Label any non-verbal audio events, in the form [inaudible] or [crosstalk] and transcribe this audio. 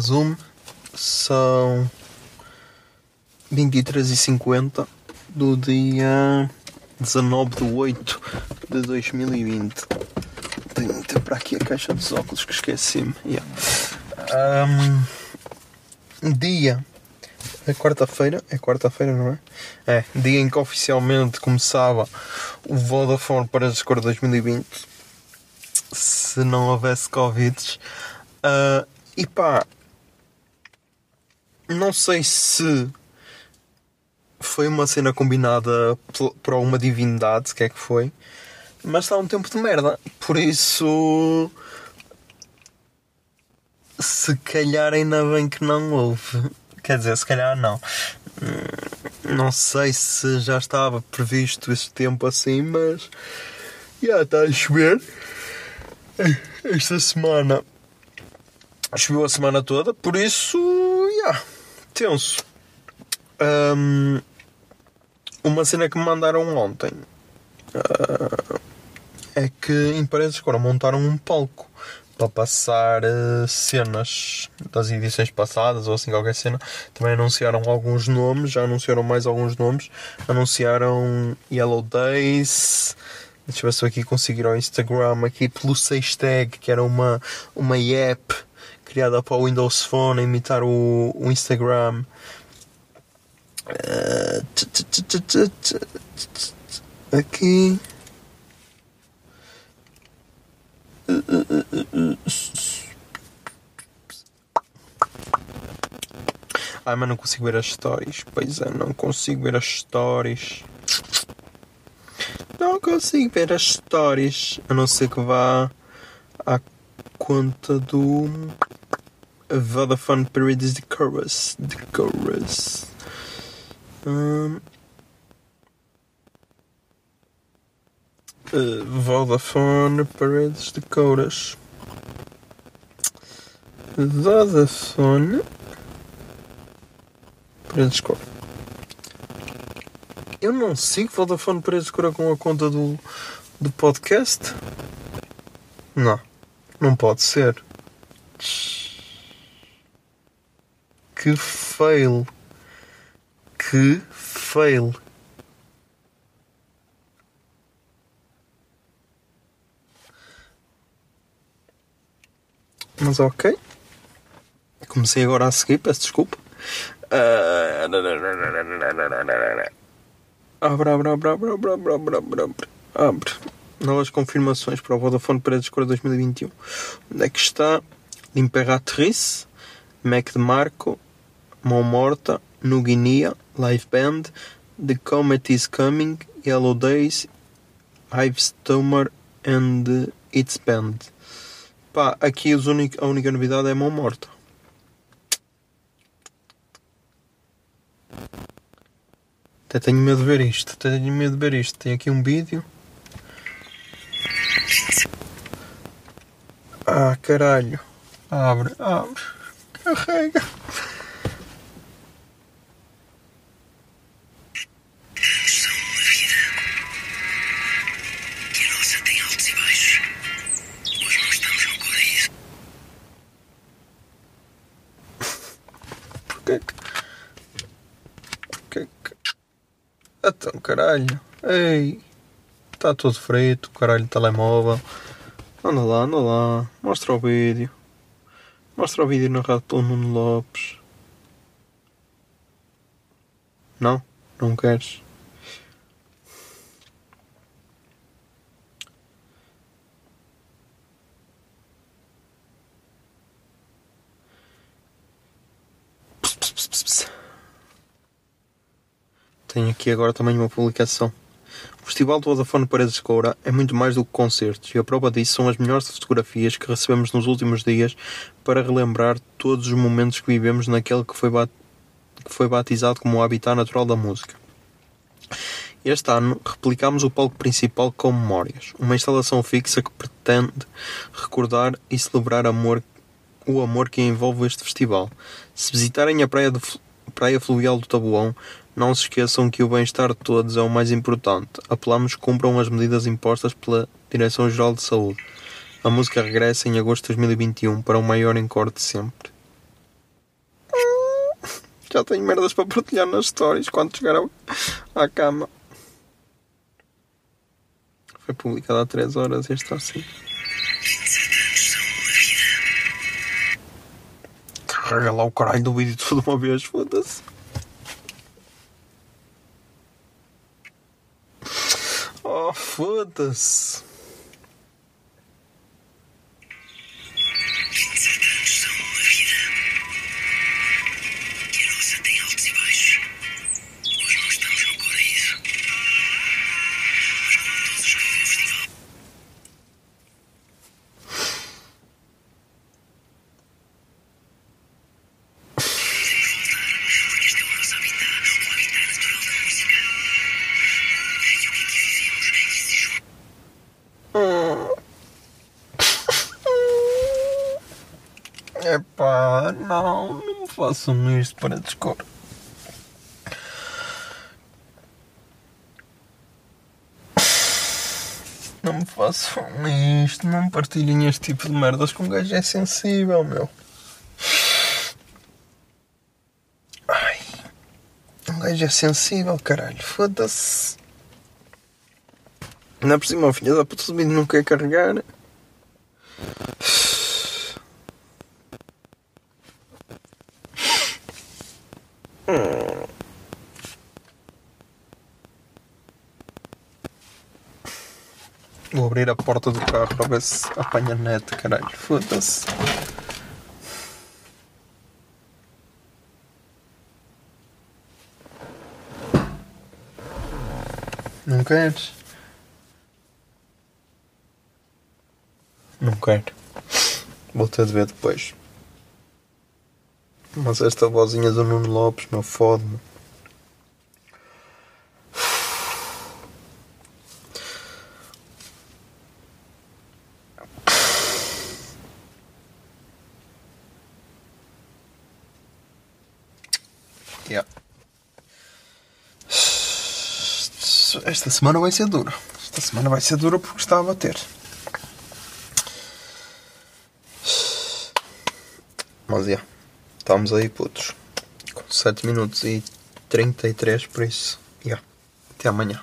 Zoom, são 23h50 do dia 19 de 8 de 2020. Tenho de ter para aqui a caixa dos óculos que esqueci-me. Yeah. Ahm, dia. É quarta-feira? É quarta-feira, não é? É, dia em que oficialmente começava o Vodafone para Cor 2020. Se não houvesse Covid. Ah, e pá, não sei se foi uma cena combinada por alguma divindade, se que é que foi, mas está um tempo de merda. Por isso, se calhar ainda bem que não houve. Quer dizer, se calhar não. Hum, Não sei se já estava previsto esse tempo assim, mas já está a chover. Esta semana choveu a semana toda, por isso, yeah, tenso. Ahm, uma cena que me mandaram ontem ah, é que em Paredes agora montaram um palco para passar eh, cenas das edições passadas ou assim qualquer cena. Também anunciaram alguns nomes, já anunciaram mais alguns nomes. Anunciaram Yellow Days. Deixa eu ver se eu aqui conseguir ao Instagram aqui pelo Sextag, que era uma, uma app criada para o Windows Phone, a imitar o, o Instagram. Eh, aqui. Ai, mas não consigo ver as stories. Pois é, não consigo ver as stories. Não consigo ver as stories. A não ser que vá à conta do. A Vodafone period is the chorus. The chorus. Um, uh, Vodafone period is the chorus. Vodafone period is chorus. Eu não sigo Vodafone Paredes Escura com a conta do, do podcast? Não, não pode ser. Que fail. Que fail. Mas ok. Comecei agora a seguir, peço desculpa. Abre, abre, abre, abre, abre, abre, abre, abre, abre. Abre. Novas confirmações para o Vodafone Paredes Cora 2021. Onde é que está? L'Imperatrice, Mac de Marco, Mão Morta, No Guinea, Live Band, The Comet is Coming, Yellow Days, Ives Tomer and Its Band. Pá, aqui únic- a única novidade é Mão Morta. Até tenho medo de ver isto. Até tenho medo de ver isto. Tem aqui um vídeo. Ah, caralho. Abre, abre. Carrega. que que. Então, caralho. Ei. Está todo frito, caralho, telemóvel. Anda lá, anda lá. Mostra o vídeo. Mostra o vídeo narrado pelo Nuno Lopes. Não? Não queres? Tenho aqui agora também uma publicação. O Festival do Vodafone Paredes de Coura é muito mais do que concertos e a prova disso são as melhores fotografias que recebemos nos últimos dias para relembrar todos os momentos que vivemos naquele que foi, bat- que foi batizado como o habitat natural da música. Este ano replicámos o palco principal com memórias, uma instalação fixa que pretende recordar e celebrar amor, o amor que envolve este festival. Se visitarem a praia, Fl- praia Fluvial do Tabuão, não se esqueçam que o bem-estar de todos é o mais importante. Apelamos que cumpram as medidas impostas pela Direção-Geral de Saúde. A música regressa em agosto de 2021 para o maior encore de sempre. [laughs] Já tenho merdas para partilhar nas stories quando chegar à cama. Foi publicado há 3 horas e está Carrega lá o caralho do vídeo tudo uma vez, foda-se. Oh, foda-se. Epá, não, não me façam isto para descor. Não me façam isto, não partilhem este tipo de merdas com um gajo é sensível, meu. Ai, um gajo é sensível, caralho, foda-se. Ainda por cima, o filho da puta do vídeo não quer carregar. Vou abrir a porta do carro para ver se apanha net, caralho. Foda-se. Não queres? Não quero. Vou ter de ver depois. Mas esta vozinha do Nuno Lopes, meu, fode-me. Yeah. Esta semana vai ser dura. Esta semana vai ser dura porque está a bater. Mas yeah, estamos aí putos. Com 7 minutos e 33 por isso. Yeah. Até amanhã.